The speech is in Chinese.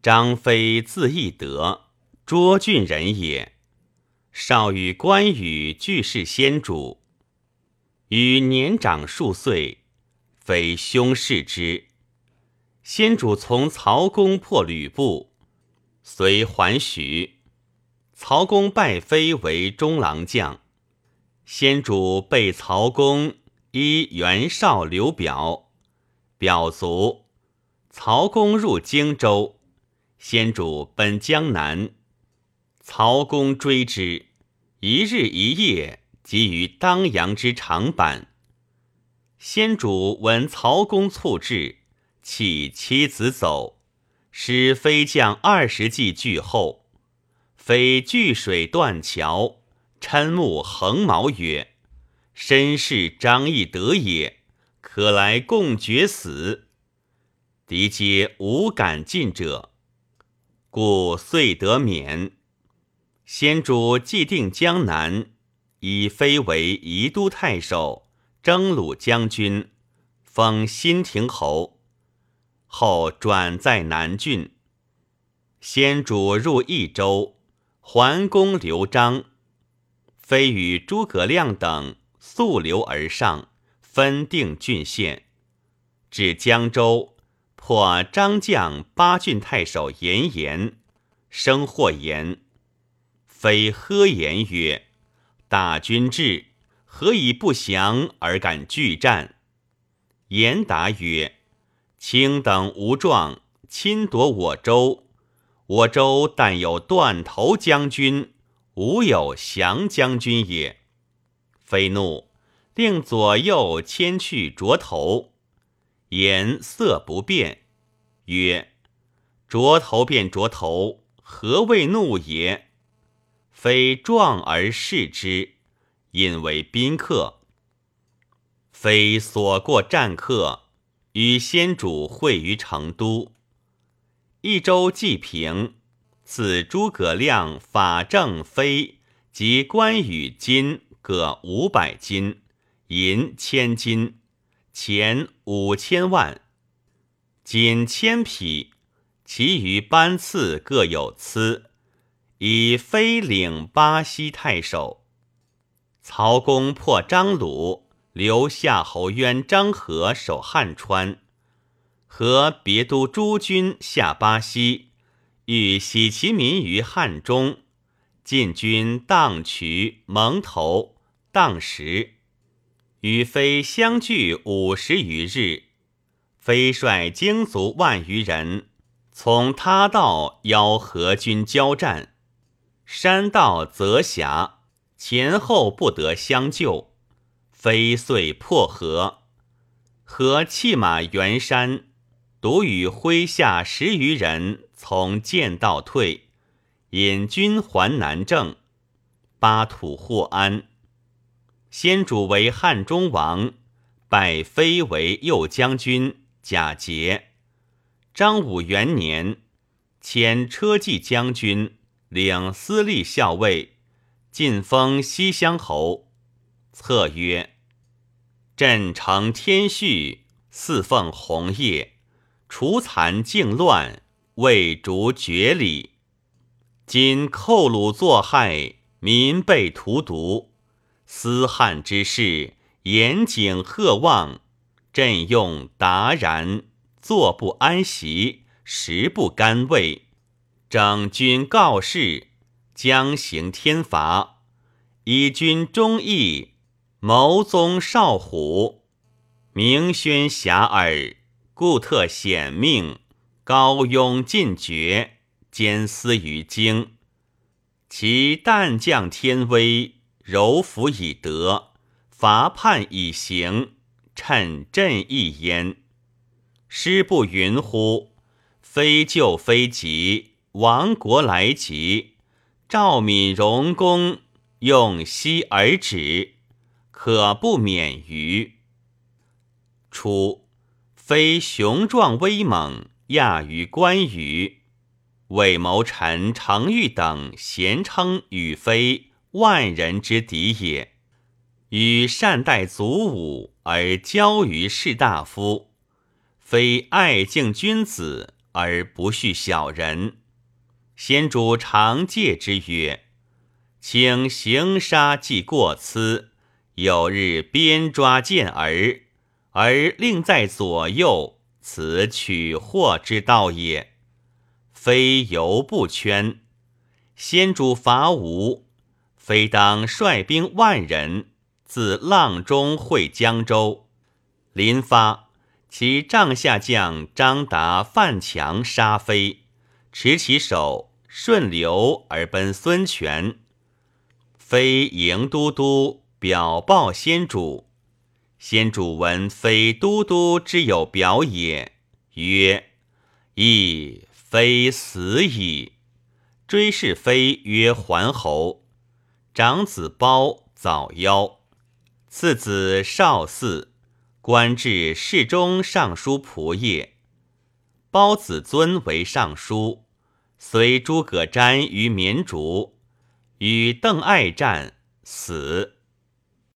张飞字翼德，涿郡人也。少与关羽俱是先主，与年长数岁，非兄事之。先主从曹公破吕布，遂还许。曹公拜飞为中郎将。先主被曹公依袁绍刘表，表卒。曹公入荆州，先主奔江南，曹公追之，一日一夜即于当阳之长坂。先主闻曹公卒至，弃妻子走，使飞将二十骑拒后，飞拒水断桥。嗔目横矛曰：“身是张翼德也，可来共决死。”敌皆无敢进者，故遂得免。先主既定江南，以飞为宜都太守、征虏将军，封新亭侯。后转在南郡。先主入益州，桓公刘璋。非与诸葛亮等溯流而上，分定郡县，至江州，破张将八郡太守严颜，生祸言。非呵言曰：“大军至，何以不降而敢拒战？”严答曰：“卿等无状，侵夺我州，我州但有断头将军。”无有降将军也，非怒，令左右牵去斫头。颜色不变，曰：“着头便着头，何谓怒也？”非壮而视之，引为宾客。非所过战客，与先主会于成都。益州既平。赐诸葛亮、法正、飞及关羽金各五百金，银千金，钱五千万，仅千匹，其余班次各有赐。以飞领巴西太守。曹公破张鲁，留夏侯渊、张合守汉川，和别都诸军下巴西。欲喜其民于汉中，进军荡渠、蒙头、荡石，与飞相距五十余日。飞率精卒万余人，从他道邀何军交战，山道则狭，前后不得相救。飞遂破河，河弃马援山。独与麾下十余人从剑道退，引军还南郑，巴土获安。先主为汉中王，拜妃为右将军、假节。张武元年，迁车骑将军，领司隶校尉，晋封西乡侯。策曰：“朕承天序，四奉红叶。”除残靖乱，为逐绝礼。今寇虏作害，民被荼毒，思汉之事，严谨贺望，朕用达然，坐不安席，食不甘味。整军告示，将行天罚，以君忠义，谋宗少虎，明宣遐迩。故特显命，高庸尽绝，兼思于京。其旦降天威，柔服以德，伐叛以行，趁朕一焉。师不云乎？非救非急，亡国来急。赵敏荣公用息而止，可不免于。初。非雄壮威猛，亚于关羽。魏谋臣程昱等咸称羽非万人之敌也。与善待祖武而交于士大夫，非爱敬君子而不恤小人。先主常戒之曰：“请行杀即过疵，有日鞭抓见儿，而令在左右，此取祸之道也。非犹不圈。先主伐吴，非当率兵万人自阆中会江州，临发。”其帐下将张达、范强杀飞，持其首，顺流而奔孙权。非迎都督表报先主，先主闻非都督之有表也，曰：“亦非死矣。”追是非曰桓侯。长子包早夭，次子少嗣。官至侍中、尚书仆射，包子尊为尚书，随诸葛瞻于绵竹，与邓艾战，死。